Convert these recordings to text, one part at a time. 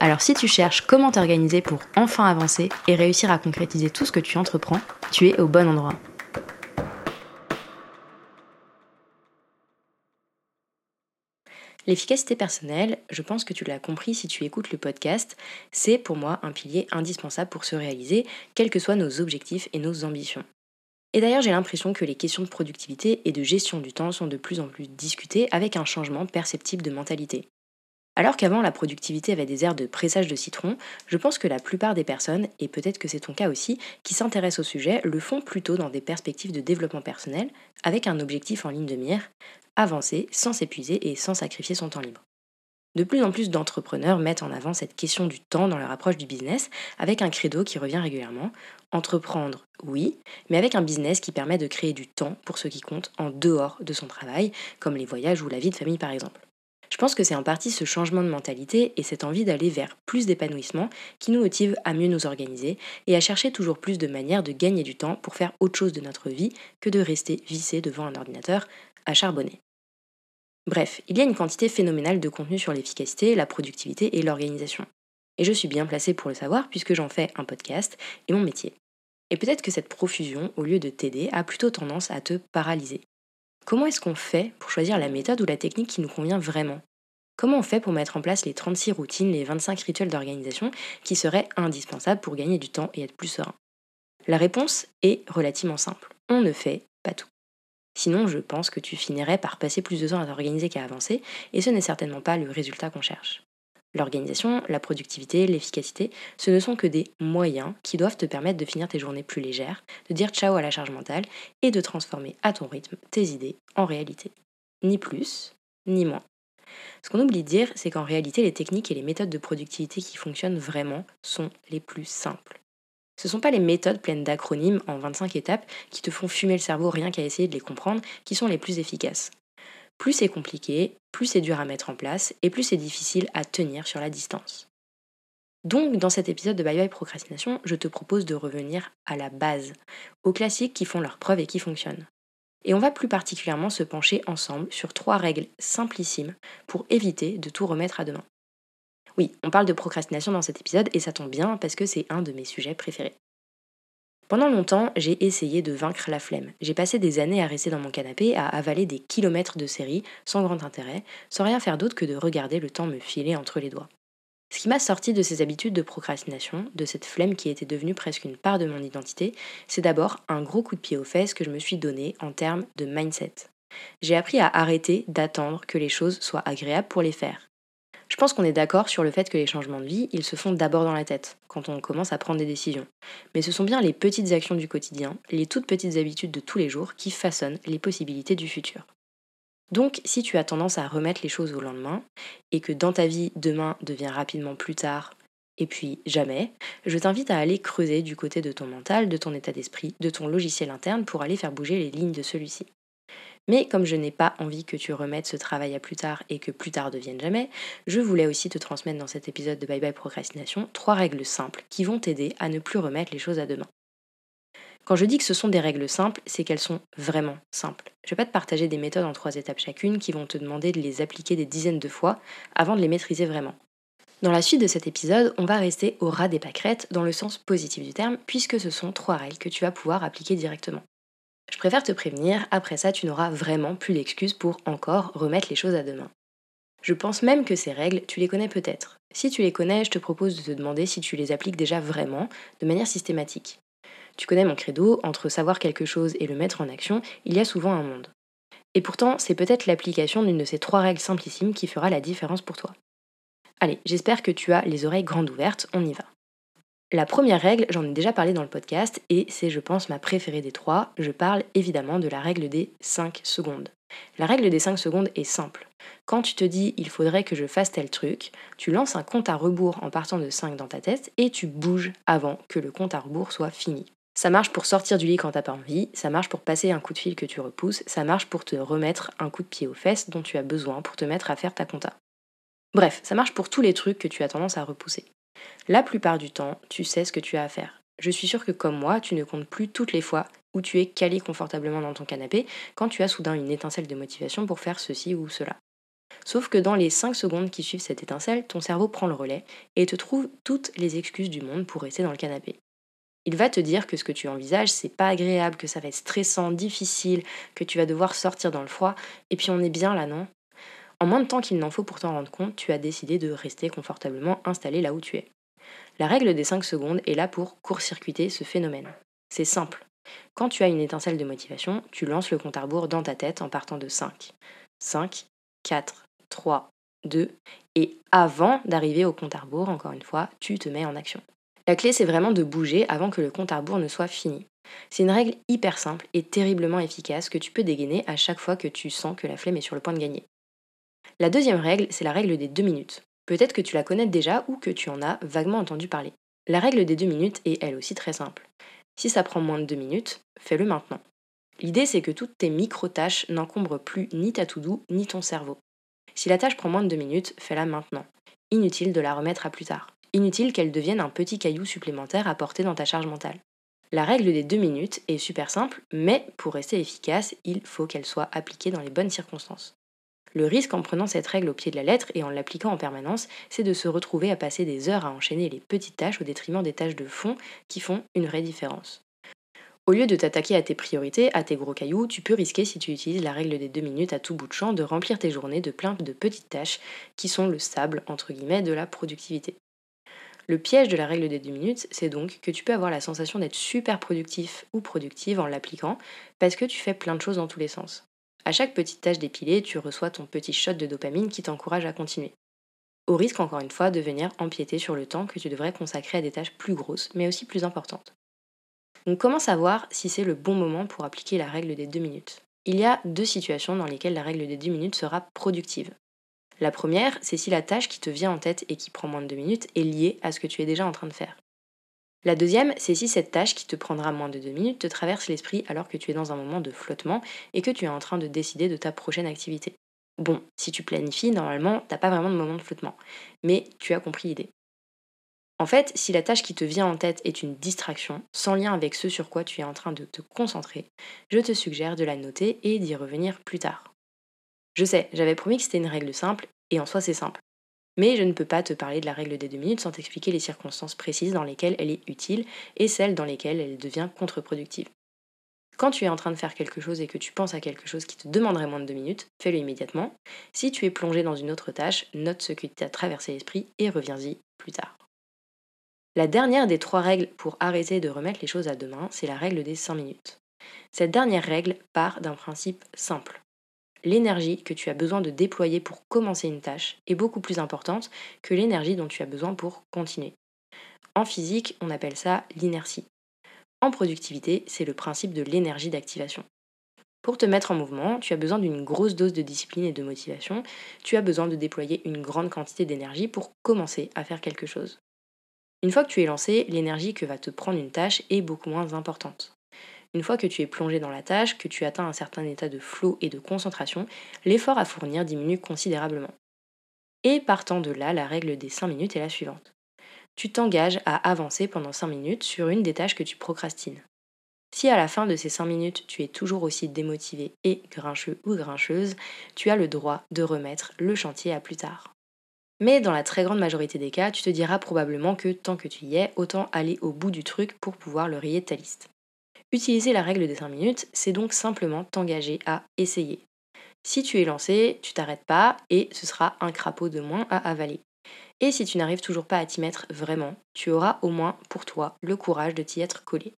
Alors si tu cherches comment t'organiser pour enfin avancer et réussir à concrétiser tout ce que tu entreprends, tu es au bon endroit. L'efficacité personnelle, je pense que tu l'as compris si tu écoutes le podcast, c'est pour moi un pilier indispensable pour se réaliser, quels que soient nos objectifs et nos ambitions. Et d'ailleurs, j'ai l'impression que les questions de productivité et de gestion du temps sont de plus en plus discutées avec un changement perceptible de mentalité. Alors qu'avant la productivité avait des airs de pressage de citron, je pense que la plupart des personnes, et peut-être que c'est ton cas aussi, qui s'intéressent au sujet, le font plutôt dans des perspectives de développement personnel, avec un objectif en ligne de mire, avancer sans s'épuiser et sans sacrifier son temps libre. De plus en plus d'entrepreneurs mettent en avant cette question du temps dans leur approche du business avec un credo qui revient régulièrement. Entreprendre, oui, mais avec un business qui permet de créer du temps pour ce qui compte en dehors de son travail, comme les voyages ou la vie de famille par exemple. Je pense que c'est en partie ce changement de mentalité et cette envie d'aller vers plus d'épanouissement qui nous motive à mieux nous organiser et à chercher toujours plus de manières de gagner du temps pour faire autre chose de notre vie que de rester vissé devant un ordinateur à charbonner. Bref, il y a une quantité phénoménale de contenu sur l'efficacité, la productivité et l'organisation. Et je suis bien placée pour le savoir puisque j'en fais un podcast et mon métier. Et peut-être que cette profusion, au lieu de t'aider, a plutôt tendance à te paralyser. Comment est-ce qu'on fait pour choisir la méthode ou la technique qui nous convient vraiment? Comment on fait pour mettre en place les 36 routines, les 25 rituels d'organisation qui seraient indispensables pour gagner du temps et être plus serein? La réponse est relativement simple. On ne fait pas tout. Sinon, je pense que tu finirais par passer plus de temps à t'organiser qu'à avancer, et ce n'est certainement pas le résultat qu'on cherche. L'organisation, la productivité, l'efficacité, ce ne sont que des moyens qui doivent te permettre de finir tes journées plus légères, de dire ciao à la charge mentale et de transformer à ton rythme tes idées en réalité. Ni plus, ni moins. Ce qu'on oublie de dire, c'est qu'en réalité, les techniques et les méthodes de productivité qui fonctionnent vraiment sont les plus simples. Ce ne sont pas les méthodes pleines d'acronymes en 25 étapes qui te font fumer le cerveau rien qu'à essayer de les comprendre qui sont les plus efficaces. Plus c'est compliqué, plus c'est dur à mettre en place et plus c'est difficile à tenir sur la distance. Donc, dans cet épisode de Bye Bye Procrastination, je te propose de revenir à la base, aux classiques qui font leurs preuves et qui fonctionnent. Et on va plus particulièrement se pencher ensemble sur trois règles simplissimes pour éviter de tout remettre à demain. Oui, on parle de procrastination dans cet épisode et ça tombe bien parce que c'est un de mes sujets préférés. Pendant longtemps, j'ai essayé de vaincre la flemme. J'ai passé des années à rester dans mon canapé, à avaler des kilomètres de séries sans grand intérêt, sans rien faire d'autre que de regarder le temps me filer entre les doigts. Ce qui m'a sorti de ces habitudes de procrastination, de cette flemme qui était devenue presque une part de mon identité, c'est d'abord un gros coup de pied aux fesses que je me suis donné en termes de mindset. J'ai appris à arrêter d'attendre que les choses soient agréables pour les faire. Je pense qu'on est d'accord sur le fait que les changements de vie, ils se font d'abord dans la tête, quand on commence à prendre des décisions. Mais ce sont bien les petites actions du quotidien, les toutes petites habitudes de tous les jours qui façonnent les possibilités du futur. Donc, si tu as tendance à remettre les choses au lendemain, et que dans ta vie, demain devient rapidement plus tard, et puis jamais, je t'invite à aller creuser du côté de ton mental, de ton état d'esprit, de ton logiciel interne pour aller faire bouger les lignes de celui-ci. Mais comme je n'ai pas envie que tu remettes ce travail à plus tard et que plus tard devienne jamais, je voulais aussi te transmettre dans cet épisode de Bye Bye Procrastination trois règles simples qui vont t'aider à ne plus remettre les choses à demain. Quand je dis que ce sont des règles simples, c'est qu'elles sont vraiment simples. Je ne vais pas te partager des méthodes en trois étapes chacune qui vont te demander de les appliquer des dizaines de fois avant de les maîtriser vraiment. Dans la suite de cet épisode, on va rester au ras des pâquerettes dans le sens positif du terme, puisque ce sont trois règles que tu vas pouvoir appliquer directement. Je préfère te prévenir, après ça tu n'auras vraiment plus d'excuses pour encore remettre les choses à demain. Je pense même que ces règles, tu les connais peut-être. Si tu les connais, je te propose de te demander si tu les appliques déjà vraiment, de manière systématique. Tu connais mon credo, entre savoir quelque chose et le mettre en action, il y a souvent un monde. Et pourtant, c'est peut-être l'application d'une de ces trois règles simplissimes qui fera la différence pour toi. Allez, j'espère que tu as les oreilles grandes ouvertes, on y va. La première règle, j'en ai déjà parlé dans le podcast et c'est je pense ma préférée des trois. Je parle évidemment de la règle des 5 secondes. La règle des 5 secondes est simple. Quand tu te dis il faudrait que je fasse tel truc, tu lances un compte à rebours en partant de 5 dans ta tête et tu bouges avant que le compte à rebours soit fini. Ça marche pour sortir du lit quand t'as pas envie, ça marche pour passer un coup de fil que tu repousses, ça marche pour te remettre un coup de pied aux fesses dont tu as besoin pour te mettre à faire ta compta. Bref, ça marche pour tous les trucs que tu as tendance à repousser. La plupart du temps, tu sais ce que tu as à faire. Je suis sûre que comme moi, tu ne comptes plus toutes les fois où tu es calé confortablement dans ton canapé quand tu as soudain une étincelle de motivation pour faire ceci ou cela. Sauf que dans les 5 secondes qui suivent cette étincelle, ton cerveau prend le relais et te trouve toutes les excuses du monde pour rester dans le canapé. Il va te dire que ce que tu envisages, c'est pas agréable, que ça va être stressant, difficile, que tu vas devoir sortir dans le froid, et puis on est bien là, non? En moins de temps qu'il n'en faut pour t'en rendre compte, tu as décidé de rester confortablement installé là où tu es. La règle des 5 secondes est là pour court-circuiter ce phénomène. C'est simple. Quand tu as une étincelle de motivation, tu lances le compte à rebours dans ta tête en partant de 5. 5, 4, 3, 2, et avant d'arriver au compte à rebours, encore une fois, tu te mets en action. La clé, c'est vraiment de bouger avant que le compte à rebours ne soit fini. C'est une règle hyper simple et terriblement efficace que tu peux dégainer à chaque fois que tu sens que la flemme est sur le point de gagner. La deuxième règle, c'est la règle des deux minutes. Peut-être que tu la connais déjà ou que tu en as vaguement entendu parler. La règle des deux minutes est elle aussi très simple. Si ça prend moins de deux minutes, fais-le maintenant. L'idée c'est que toutes tes micro-tâches n'encombrent plus ni ta to-do ni ton cerveau. Si la tâche prend moins de deux minutes, fais-la maintenant. Inutile de la remettre à plus tard. Inutile qu'elle devienne un petit caillou supplémentaire à porter dans ta charge mentale. La règle des deux minutes est super simple, mais pour rester efficace, il faut qu'elle soit appliquée dans les bonnes circonstances. Le risque en prenant cette règle au pied de la lettre et en l'appliquant en permanence, c'est de se retrouver à passer des heures à enchaîner les petites tâches au détriment des tâches de fond qui font une vraie différence. Au lieu de t'attaquer à tes priorités, à tes gros cailloux, tu peux risquer, si tu utilises la règle des deux minutes à tout bout de champ, de remplir tes journées de plein de petites tâches qui sont le sable, entre guillemets, de la productivité. Le piège de la règle des deux minutes, c'est donc que tu peux avoir la sensation d'être super productif ou productive en l'appliquant, parce que tu fais plein de choses dans tous les sens. À chaque petite tâche dépilée, tu reçois ton petit shot de dopamine qui t'encourage à continuer. Au risque encore une fois de venir empiéter sur le temps que tu devrais consacrer à des tâches plus grosses, mais aussi plus importantes. Donc comment savoir si c'est le bon moment pour appliquer la règle des deux minutes? Il y a deux situations dans lesquelles la règle des deux minutes sera productive. La première, c'est si la tâche qui te vient en tête et qui prend moins de deux minutes est liée à ce que tu es déjà en train de faire. La deuxième, c'est si cette tâche qui te prendra moins de deux minutes te traverse l'esprit alors que tu es dans un moment de flottement et que tu es en train de décider de ta prochaine activité. Bon, si tu planifies, normalement, t'as pas vraiment de moment de flottement. Mais tu as compris l'idée. En fait, si la tâche qui te vient en tête est une distraction, sans lien avec ce sur quoi tu es en train de te concentrer, je te suggère de la noter et d'y revenir plus tard. Je sais, j'avais promis que c'était une règle simple, et en soi c'est simple mais je ne peux pas te parler de la règle des deux minutes sans t'expliquer les circonstances précises dans lesquelles elle est utile et celles dans lesquelles elle devient contre-productive. Quand tu es en train de faire quelque chose et que tu penses à quelque chose qui te demanderait moins de deux minutes, fais-le immédiatement. Si tu es plongé dans une autre tâche, note ce qui t'a traversé l'esprit et reviens-y plus tard. La dernière des trois règles pour arrêter de remettre les choses à demain, c'est la règle des 5 minutes. Cette dernière règle part d'un principe simple l'énergie que tu as besoin de déployer pour commencer une tâche est beaucoup plus importante que l'énergie dont tu as besoin pour continuer. En physique, on appelle ça l'inertie. En productivité, c'est le principe de l'énergie d'activation. Pour te mettre en mouvement, tu as besoin d'une grosse dose de discipline et de motivation, tu as besoin de déployer une grande quantité d'énergie pour commencer à faire quelque chose. Une fois que tu es lancé, l'énergie que va te prendre une tâche est beaucoup moins importante. Une fois que tu es plongé dans la tâche, que tu atteins un certain état de flow et de concentration, l'effort à fournir diminue considérablement. Et partant de là, la règle des 5 minutes est la suivante. Tu t'engages à avancer pendant 5 minutes sur une des tâches que tu procrastines. Si à la fin de ces 5 minutes tu es toujours aussi démotivé et grincheux ou grincheuse, tu as le droit de remettre le chantier à plus tard. Mais dans la très grande majorité des cas, tu te diras probablement que tant que tu y es, autant aller au bout du truc pour pouvoir le rayer de ta liste. Utiliser la règle des 5 minutes, c'est donc simplement t'engager à essayer. Si tu es lancé, tu t'arrêtes pas et ce sera un crapaud de moins à avaler. Et si tu n'arrives toujours pas à t'y mettre vraiment, tu auras au moins pour toi le courage de t'y être collé.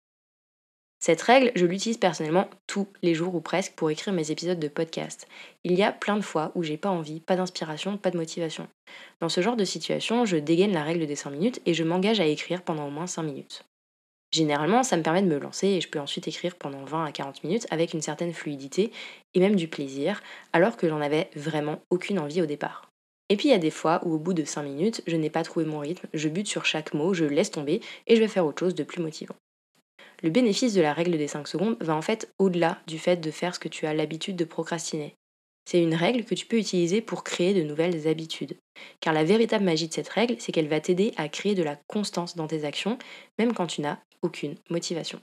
Cette règle, je l'utilise personnellement tous les jours ou presque pour écrire mes épisodes de podcast. Il y a plein de fois où j'ai pas envie, pas d'inspiration, pas de motivation. Dans ce genre de situation, je dégaine la règle des 5 minutes et je m'engage à écrire pendant au moins 5 minutes. Généralement, ça me permet de me lancer et je peux ensuite écrire pendant 20 à 40 minutes avec une certaine fluidité et même du plaisir, alors que j'en avais vraiment aucune envie au départ. Et puis il y a des fois où au bout de 5 minutes, je n'ai pas trouvé mon rythme, je bute sur chaque mot, je laisse tomber et je vais faire autre chose de plus motivant. Le bénéfice de la règle des 5 secondes va en fait au-delà du fait de faire ce que tu as l'habitude de procrastiner. C'est une règle que tu peux utiliser pour créer de nouvelles habitudes. Car la véritable magie de cette règle, c'est qu'elle va t'aider à créer de la constance dans tes actions, même quand tu n'as aucune motivation.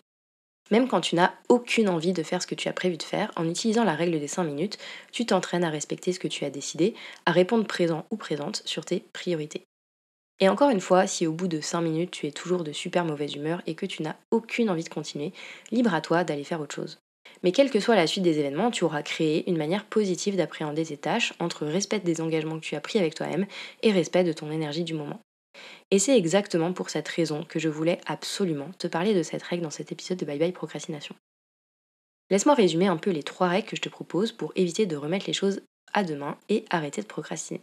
Même quand tu n'as aucune envie de faire ce que tu as prévu de faire, en utilisant la règle des 5 minutes, tu t'entraînes à respecter ce que tu as décidé, à répondre présent ou présente sur tes priorités. Et encore une fois, si au bout de 5 minutes tu es toujours de super mauvaise humeur et que tu n'as aucune envie de continuer, libre à toi d'aller faire autre chose. Mais quelle que soit la suite des événements, tu auras créé une manière positive d'appréhender tes tâches entre respect des engagements que tu as pris avec toi-même et respect de ton énergie du moment. Et c'est exactement pour cette raison que je voulais absolument te parler de cette règle dans cet épisode de Bye Bye Procrastination. Laisse-moi résumer un peu les trois règles que je te propose pour éviter de remettre les choses à demain et arrêter de procrastiner.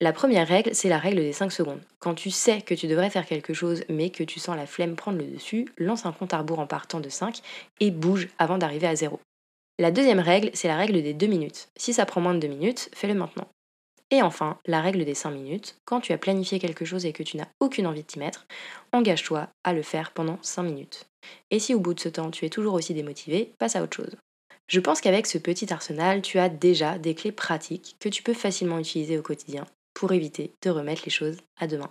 La première règle, c'est la règle des 5 secondes. Quand tu sais que tu devrais faire quelque chose mais que tu sens la flemme prendre le dessus, lance un compte à rebours en partant de 5 et bouge avant d'arriver à 0. La deuxième règle, c'est la règle des 2 minutes. Si ça prend moins de 2 minutes, fais-le maintenant. Et enfin, la règle des 5 minutes. Quand tu as planifié quelque chose et que tu n'as aucune envie de t'y mettre, engage-toi à le faire pendant 5 minutes. Et si au bout de ce temps tu es toujours aussi démotivé, passe à autre chose. Je pense qu'avec ce petit arsenal, tu as déjà des clés pratiques que tu peux facilement utiliser au quotidien pour éviter de remettre les choses à demain.